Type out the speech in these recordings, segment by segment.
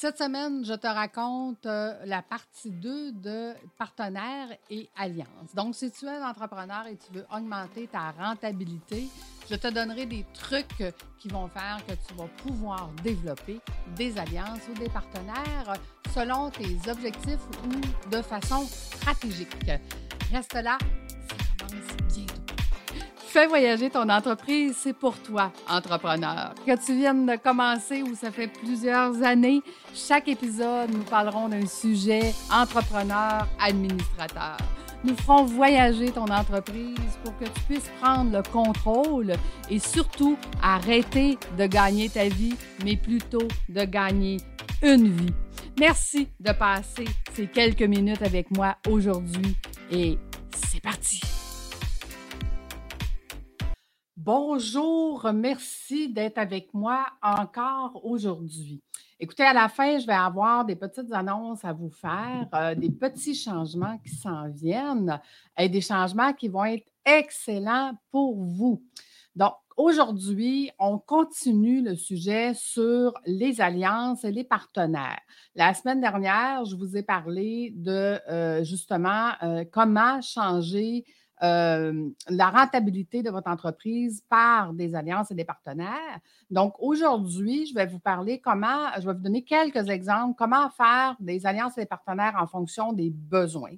Cette semaine, je te raconte euh, la partie 2 de partenaires et alliances. Donc, si tu es un entrepreneur et tu veux augmenter ta rentabilité, je te donnerai des trucs qui vont faire que tu vas pouvoir développer des alliances ou des partenaires selon tes objectifs ou de façon stratégique. Reste là. Fais voyager ton entreprise, c'est pour toi, entrepreneur. Que tu viennes de commencer ou ça fait plusieurs années, chaque épisode, nous parlerons d'un sujet entrepreneur, administrateur. Nous ferons voyager ton entreprise pour que tu puisses prendre le contrôle et surtout arrêter de gagner ta vie, mais plutôt de gagner une vie. Merci de passer ces quelques minutes avec moi aujourd'hui et c'est parti. Bonjour, merci d'être avec moi encore aujourd'hui. Écoutez, à la fin, je vais avoir des petites annonces à vous faire, euh, des petits changements qui s'en viennent et des changements qui vont être excellents pour vous. Donc, aujourd'hui, on continue le sujet sur les alliances et les partenaires. La semaine dernière, je vous ai parlé de euh, justement euh, comment changer euh, la rentabilité de votre entreprise par des alliances et des partenaires. Donc, aujourd'hui, je vais vous parler comment, je vais vous donner quelques exemples, comment faire des alliances et des partenaires en fonction des besoins.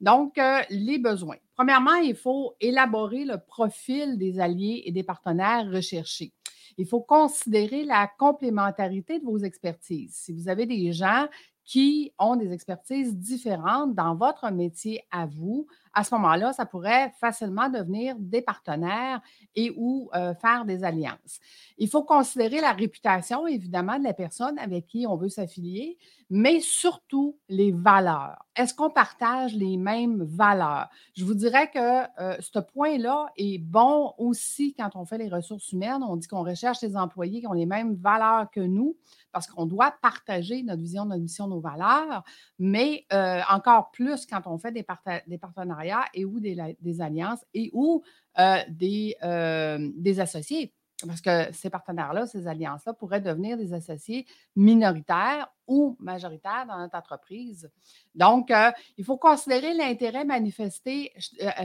Donc, euh, les besoins. Premièrement, il faut élaborer le profil des alliés et des partenaires recherchés. Il faut considérer la complémentarité de vos expertises. Si vous avez des gens qui ont des expertises différentes dans votre métier à vous, à ce moment-là, ça pourrait facilement devenir des partenaires et ou euh, faire des alliances. Il faut considérer la réputation, évidemment, de la personne avec qui on veut s'affilier, mais surtout les valeurs. Est-ce qu'on partage les mêmes valeurs? Je vous dirais que euh, ce point-là est bon aussi quand on fait les ressources humaines. On dit qu'on recherche des employés qui ont les mêmes valeurs que nous parce qu'on doit partager notre vision, notre mission, nos valeurs, mais euh, encore plus quand on fait des, des partenariats et ou des, alliances et ou euh, des, euh, des associés. Parce que ces partenaires-là, ces alliances-là pourraient devenir des associés minoritaires ou majoritaires dans notre entreprise. Donc, euh, il faut considérer l'intérêt manifesté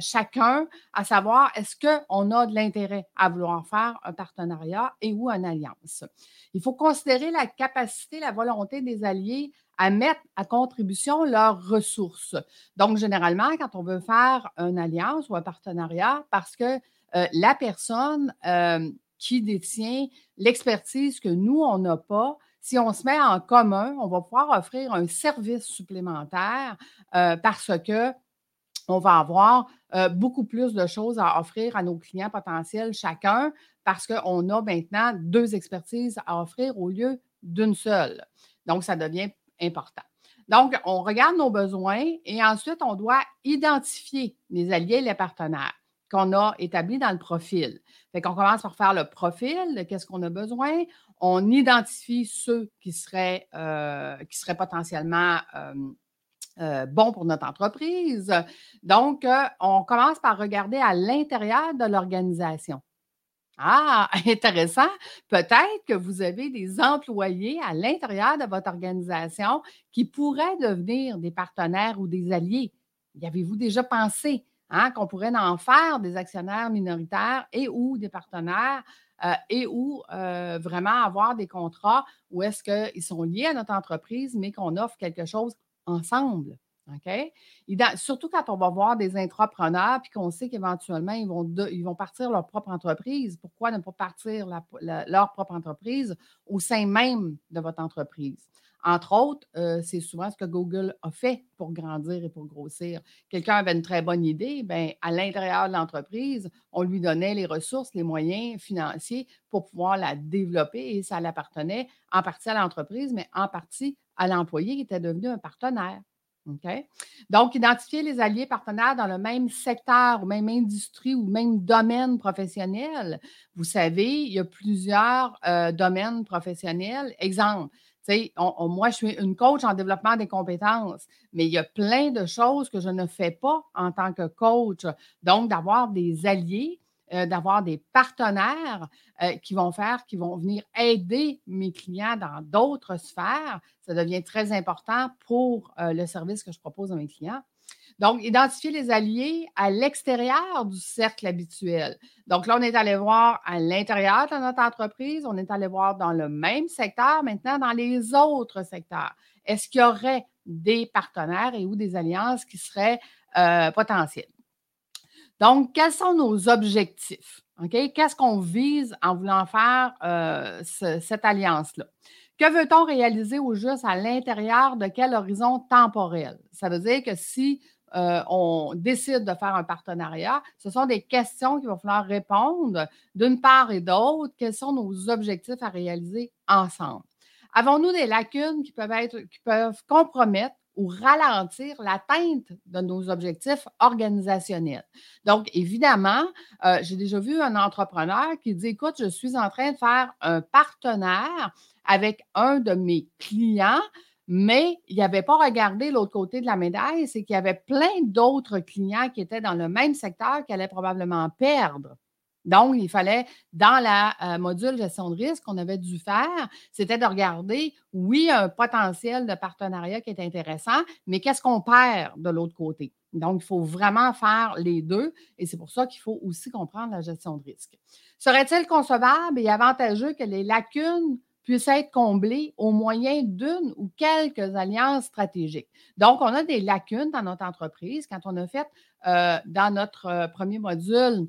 chacun, à savoir est-ce qu'on a de l'intérêt à vouloir faire un partenariat et ou une alliance. Il faut considérer la capacité, la volonté des alliés à mettre à contribution leurs ressources. Donc, généralement, quand on veut faire une alliance ou un partenariat, parce que la personne qui détient l'expertise que nous, on n'a pas. Si on se met en commun, on va pouvoir offrir un service supplémentaire euh, parce que on va avoir euh, beaucoup plus de choses à offrir à nos clients potentiels chacun parce qu'on a maintenant deux expertises à offrir au lieu d'une seule. Donc, ça devient important. Donc, on regarde nos besoins et ensuite, on doit identifier les alliés et les partenaires qu'on a établi dans le profil. Fait qu'on commence par faire le profil de qu'est-ce qu'on a besoin. On identifie ceux qui seraient, euh, potentiellement euh, euh, bons pour notre entreprise. Donc, on commence par regarder à l'intérieur de l'organisation. Ah, intéressant. Peut-être que vous avez des employés à l'intérieur de votre organisation qui pourraient devenir des partenaires ou des alliés. Y avez-vous déjà pensé? Hein, qu'on pourrait en faire des actionnaires minoritaires et ou des partenaires euh, et ou euh, vraiment avoir des contrats où est-ce qu'ils sont liés à notre entreprise, mais qu'on offre quelque chose ensemble? OK? surtout quand on va voir des entrepreneurs puis qu'on sait qu'éventuellement, ils vont, partir leur propre entreprise. Pourquoi ne pas partir leur propre entreprise au sein même de votre entreprise? Entre autres, euh, c'est souvent ce que Google a fait pour grandir et pour grossir. Quelqu'un avait une très bonne idée, bien, à l'intérieur de l'entreprise, on lui donnait les ressources, les moyens financiers pour pouvoir la développer et ça l'appartenait en partie à l'entreprise, mais en partie à l'employé qui était devenu un partenaire. Donc, identifier les alliés partenaires dans le même secteur, ou même industrie ou même domaine professionnel. Vous savez, il y a plusieurs euh, domaines professionnels. Exemple, moi, je suis une coach en développement des compétences, mais il y a plein de choses que je ne fais pas en tant que coach. Donc, d'avoir des alliés euh, d'avoir des partenaires euh, qui vont faire, qui vont venir aider mes clients dans d'autres sphères. Ça devient très important pour le service que je propose à mes clients. Donc, identifier les alliés à l'extérieur du cercle habituel. Donc, là, on est allé voir à l'intérieur de notre entreprise, on est allé voir dans le même secteur, maintenant dans les autres secteurs. Est-ce qu'il y aurait des partenaires et ou des alliances qui seraient euh, potentielles? Donc, quels sont nos objectifs? Qu'est-ce qu'on vise en voulant faire euh, cette alliance-là? Que veut-on réaliser au juste à l'intérieur de quel horizon temporel? Ça veut dire que si euh, on décide de faire un partenariat, ce sont des questions qu'il va falloir répondre d'une part et d'autre. Quels sont nos objectifs à réaliser ensemble? Avons-nous des lacunes qui peuvent, être, qui peuvent compromettre ou ralentir l'atteinte de nos objectifs organisationnels. Donc, évidemment, euh, j'ai déjà vu un entrepreneur qui dit, écoute, je suis en train de faire un partenaire avec un de mes clients mais il n'avait pas regardé l'autre côté de la médaille, c'est qu'il y avait plein d'autres clients qui étaient dans le même secteur qui allaient probablement perdre. Donc, il fallait, dans la euh, module gestion de risque qu'on avait dû faire, c'était de regarder, oui, un potentiel de partenariat qui est intéressant, mais qu'est-ce qu'on perd de l'autre côté? Donc, il faut vraiment faire les deux et c'est pour ça qu'il faut aussi comprendre la gestion de risque. Serait-il concevable et avantageux que les lacunes puisse être comblé au moyen d'une ou quelques alliances stratégiques? Donc, on a des lacunes dans notre entreprise. Quand on a fait euh, dans notre euh, premier module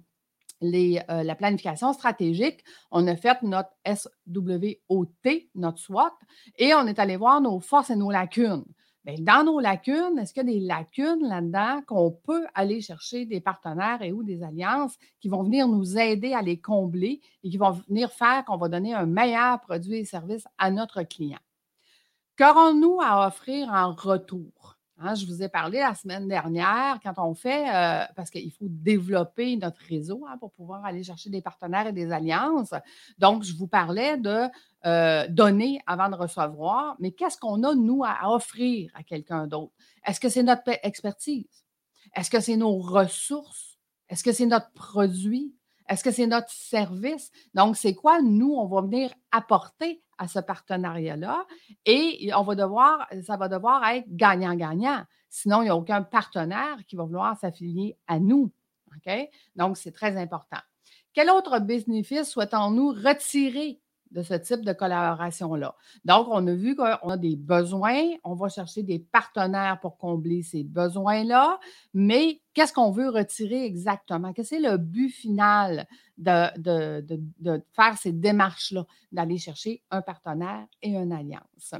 euh, la planification stratégique, on a fait notre SWOT, notre SWOT, et on est allé voir nos forces et nos lacunes. Ben, dans nos lacunes, est-ce qu'il y a des lacunes là-dedans qu'on peut aller chercher des partenaires et ou des alliances qui vont venir nous aider à les combler et qui vont venir faire qu'on va donner un meilleur produit et service à notre client? Qu'aurons-nous à offrir en retour? Hein, je vous ai parlé la semaine dernière, quand on fait, euh, parce qu'il faut développer notre réseau hein, pour pouvoir aller chercher des partenaires et des alliances. Donc, je vous parlais de euh, donner avant de recevoir, mais qu'est-ce qu'on a, nous, à offrir à quelqu'un d'autre? Est-ce que c'est notre expertise? Est-ce que c'est nos ressources? Est-ce que c'est notre produit? Est-ce que c'est notre service? Donc, c'est quoi, nous, on va venir apporter à ce partenariat-là et on va devoir, ça va devoir être gagnant-gagnant. Sinon, il n'y a aucun partenaire qui va vouloir s'affilier à nous. Donc, c'est très important. Quel autre bénéfice souhaitons-nous retirer de ce type de collaboration-là. Donc, on a vu qu'on a des besoins, on va chercher des partenaires pour combler ces besoins-là, mais qu'est-ce qu'on veut retirer exactement? Quel est le but final de, faire ces démarches-là, d'aller chercher un partenaire et une alliance?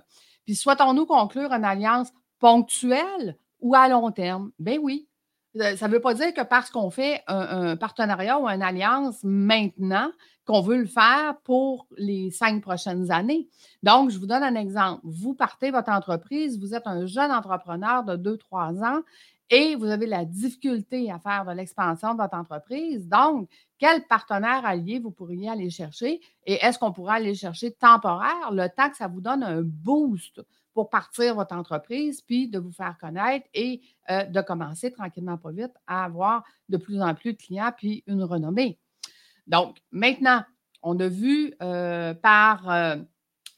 Puis, souhaitons-nous conclure une alliance ponctuelle ou à long terme? Ben oui, ça ne veut pas dire que parce qu'on fait un, partenariat ou une alliance maintenant, qu'on veut le faire pour les cinq prochaines années. Donc, je vous donne un exemple. Vous partez votre entreprise, vous êtes un jeune entrepreneur de deux, trois ans et vous avez la difficulté à faire de l'expansion de votre entreprise. Donc, quel partenaire allié vous pourriez aller chercher et est-ce qu'on pourrait aller chercher temporaire? Le temps que ça vous donne un boost pour partir votre entreprise, puis de vous faire connaître et euh, de commencer tranquillement, pas vite, à avoir de plus en plus de clients, puis une renommée. Donc, maintenant, on a vu euh, par, euh,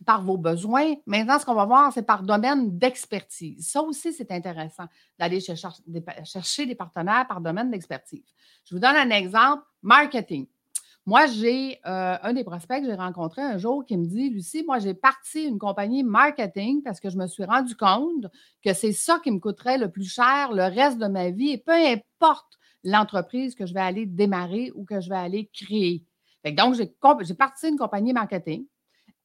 par vos besoins. Maintenant, ce qu'on va voir, c'est par domaine d'expertise. Ça aussi, c'est intéressant d'aller chercher, chercher des partenaires par domaine d'expertise. Je vous donne un exemple, marketing. Moi, j'ai euh, un des prospects que j'ai rencontré un jour qui me dit Lucie, moi, j'ai parti une compagnie marketing parce que je me suis rendu compte que c'est ça qui me coûterait le plus cher le reste de ma vie et peu importe l'entreprise que je vais aller démarrer ou que je vais aller créer. donc, j'ai parti une compagnie marketing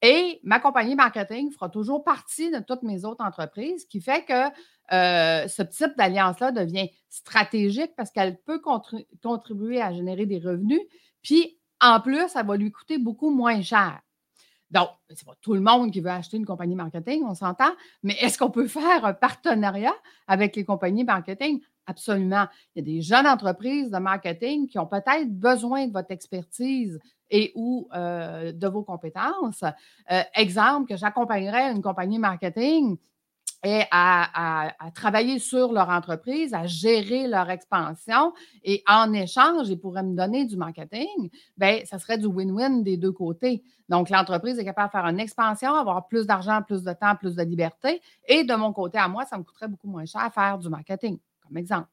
et ma compagnie marketing fera toujours partie de toutes mes autres entreprises, ce qui fait que euh, ce type d'alliance-là devient stratégique parce qu'elle peut contribuer à générer des revenus. Puis, en plus, ça va lui coûter beaucoup moins cher. Donc, c'est pas tout le monde qui veut acheter une compagnie marketing, on s'entend, mais est-ce qu'on peut faire un partenariat avec les compagnies marketing? Absolument. Il y a des jeunes entreprises de marketing qui ont peut-être besoin de votre expertise et ou euh, de vos compétences. Euh, exemple, que j'accompagnerais une compagnie marketing et à, travailler sur leur entreprise, à gérer leur expansion. Et en échange, ils pourraient me donner du marketing, bien, ça serait du win-win des deux côtés. Donc, l'entreprise est capable de faire une expansion, avoir plus d'argent, plus de temps, plus de liberté. Et de mon côté à moi, ça me coûterait beaucoup moins cher à faire du marketing, comme exemple.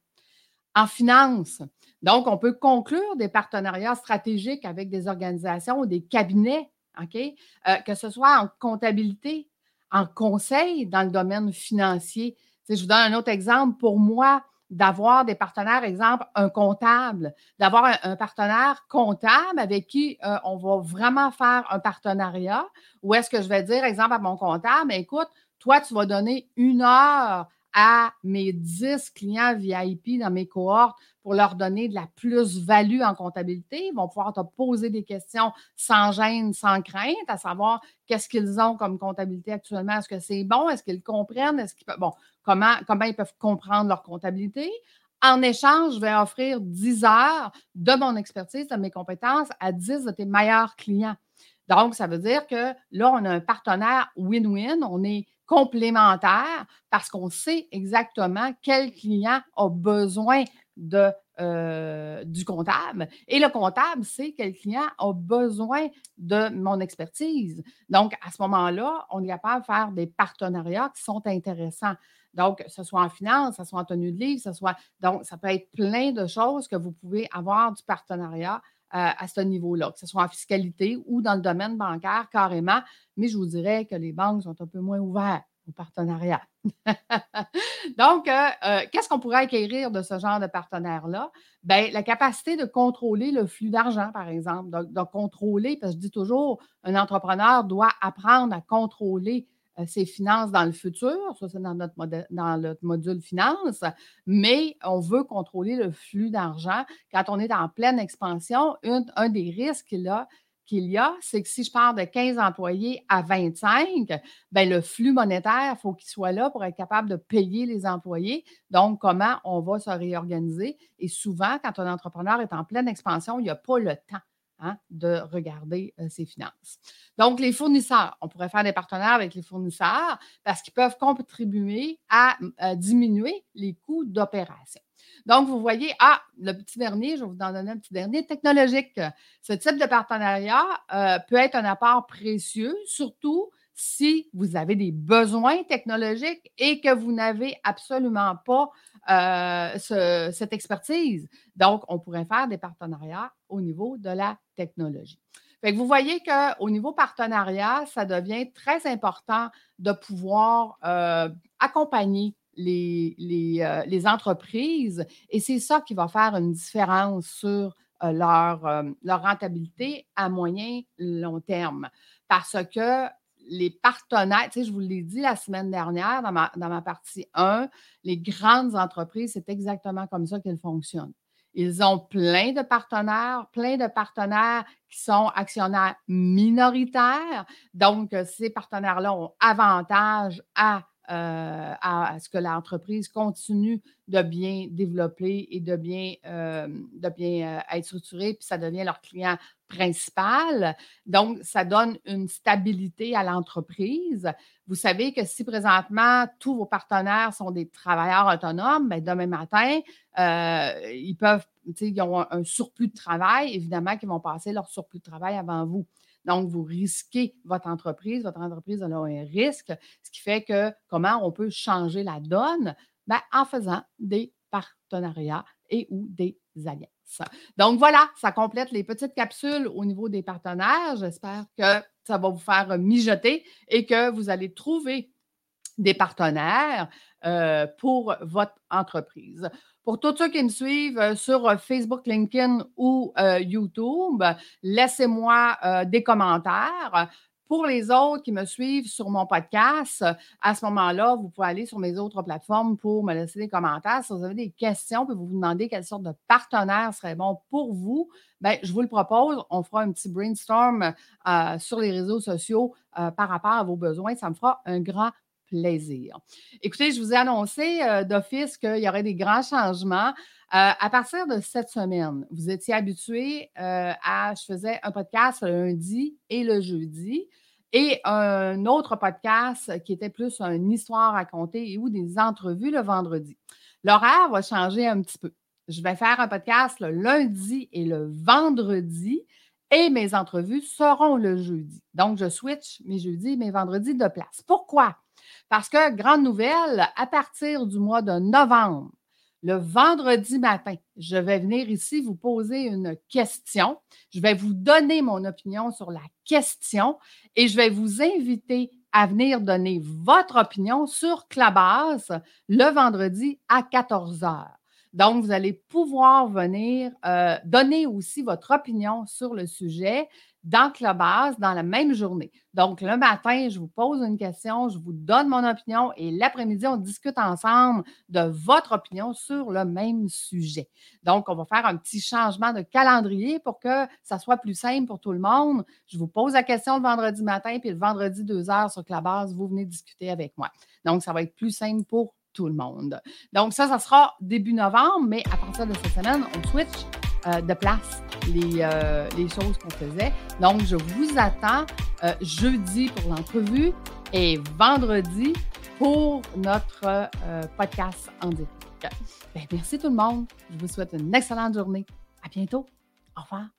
En finance, donc, on peut conclure des partenariats stratégiques avec des organisations ou des cabinets, OK? Euh, que ce soit en comptabilité, en conseil dans le domaine financier. je vous donne un autre exemple. Pour moi, d'avoir des partenaires, exemple, un comptable, d'avoir un, partenaire comptable avec qui euh, on va vraiment faire un partenariat, ou est-ce que je vais dire, exemple, à mon comptable, écoute, toi, tu vas donner une heure à mes 10 clients VIP dans mes cohortes pour leur donner de la plus-value en comptabilité. Ils vont pouvoir te poser des questions sans gêne, sans crainte, à savoir qu'est-ce qu'ils ont comme comptabilité actuellement? Est-ce que c'est bon? Est-ce qu'ils comprennent? Est-ce qu'ils bon, comment, comment ils peuvent comprendre leur comptabilité? En échange, je vais offrir 10 heures de mon expertise, de mes compétences à 10 de tes meilleurs clients. Donc, ça veut dire que là, on a un partenaire win-win. On est complémentaire parce qu'on sait exactement quel client a besoin euh, du comptable. Et le comptable sait quel client a besoin de mon expertise. Donc, à ce moment-là, on est capable de faire des partenariats qui sont intéressants. Donc, ce soit en finance, que ce soit en tenue de livre, ce soit. Donc, ça peut être plein de choses que vous pouvez avoir du partenariat à ce niveau-là, que ce soit en fiscalité ou dans le domaine bancaire carrément. Mais je vous dirais que les banques sont un peu moins ouvertes au partenariat. Donc, euh, euh, qu'est-ce qu'on pourrait acquérir de ce genre de partenaire-là? Bien, la capacité de contrôler le flux d'argent, par exemple, de, contrôler, parce que je dis toujours, un entrepreneur doit apprendre à contrôler ses finances dans le futur, ça c'est dans notre, dans notre module finance, mais on veut contrôler le flux d'argent. Quand on est en pleine expansion, un des risques là, qu'il y a, c'est que si je pars de 15 employés à 25, ben le flux monétaire, il faut qu'il soit là pour être capable de payer les employés. Donc, comment on va se réorganiser? Et souvent, quand un entrepreneur est en pleine expansion, il n'y a pas le temps. Hein, de regarder euh, ses finances. Donc, les fournisseurs, on pourrait faire des partenaires avec les fournisseurs parce qu'ils peuvent contribuer à diminuer les coûts d'opération. Donc, vous voyez, ah, le petit dernier, je vais vous en donner un petit dernier, technologique. Ce type de partenariat euh, peut être un apport précieux, surtout si vous avez des besoins technologiques et que vous n'avez absolument pas euh, cette expertise. Donc, on pourrait faire des partenariats au niveau de la technologie. vous voyez qu'au niveau partenariat, ça devient très important de pouvoir euh, accompagner euh, les, entreprises et c'est ça qui va faire une différence sur leur, leur rentabilité à moyen long terme. Parce que les partenaires, tu sais, je vous l'ai dit la semaine dernière dans ma, partie 1, les grandes entreprises, c'est exactement comme ça qu'elles fonctionnent. Ils ont plein de partenaires, plein de partenaires qui sont actionnaires minoritaires. Donc, ces partenaires-là ont avantage à euh, à, ce que l'entreprise continue de bien développer et de bien, euh, de bien euh, être structurée, puis ça devient leur client principal. Donc, ça donne une stabilité à l'entreprise. Vous savez que si présentement tous vos partenaires sont des travailleurs autonomes, bien, demain matin, ils peuvent, ils ont un surplus de travail, évidemment qu'ils vont passer leur surplus de travail avant vous. Donc, vous risquez votre entreprise, votre entreprise a un risque, ce qui fait que comment on peut changer la donne? Ben, en faisant des partenariats et ou des alliances. Donc voilà, ça complète les petites capsules au niveau des partenaires. J'espère que ça va vous faire mijoter et que vous allez trouver des partenaires euh, pour votre entreprise. Pour tous ceux qui me suivent euh, sur euh, Facebook, LinkedIn ou YouTube, laissez-moi des commentaires. Pour les autres qui me suivent sur mon podcast, à ce moment-là, vous pouvez aller sur mes autres plateformes pour me laisser des commentaires. Si vous avez des questions, puis vous vous demandez quelle sorte de partenaire serait bon pour vous, bien, je vous le propose. On fera un petit brainstorm sur les réseaux sociaux par rapport à vos besoins. Ça me fera un grand plaisir. Écoutez, je vous ai annoncé euh, d'office qu'il y aurait des grands changements. Euh, à partir de cette semaine, vous étiez habitué euh, à, je faisais un podcast le lundi et le jeudi. et un autre podcast qui était plus une histoire racontée ou des entrevues le vendredi. L'horaire va changer un petit peu. Je vais faire un podcast le lundi et le vendredi et mes entrevues seront le jeudi. Donc, je switch mes jeudis et mes vendredis de place. Pourquoi? Parce que, grande nouvelle, à partir du mois de novembre, le vendredi matin, je vais venir ici vous poser une question. Je vais vous donner mon opinion sur la question et je vais vous inviter à venir donner votre opinion sur Clubhouse le vendredi à 14 heures. Donc, vous allez pouvoir venir euh, donner aussi votre opinion sur le sujet dans Clubhouse dans la même journée. Donc, le matin, je vous pose une question, je vous donne mon opinion et l'après-midi, on discute ensemble de votre opinion sur le même sujet. Donc, on va faire un petit changement de calendrier pour que ça soit plus simple pour tout le monde. Je vous pose la question le vendredi matin, puis le vendredi, deux heures sur Clubhouse, vous venez discuter avec moi. Donc, ça va être plus simple pour tout le monde. Donc, ça, ça sera début novembre, mais à partir de cette semaine, on switch euh, de place les, euh, les choses qu'on faisait. Donc, je vous attends euh, jeudi pour l'entrevue et vendredi pour notre podcast en direct. Ben, merci tout le monde. Je vous souhaite une excellente journée. À bientôt. Au revoir.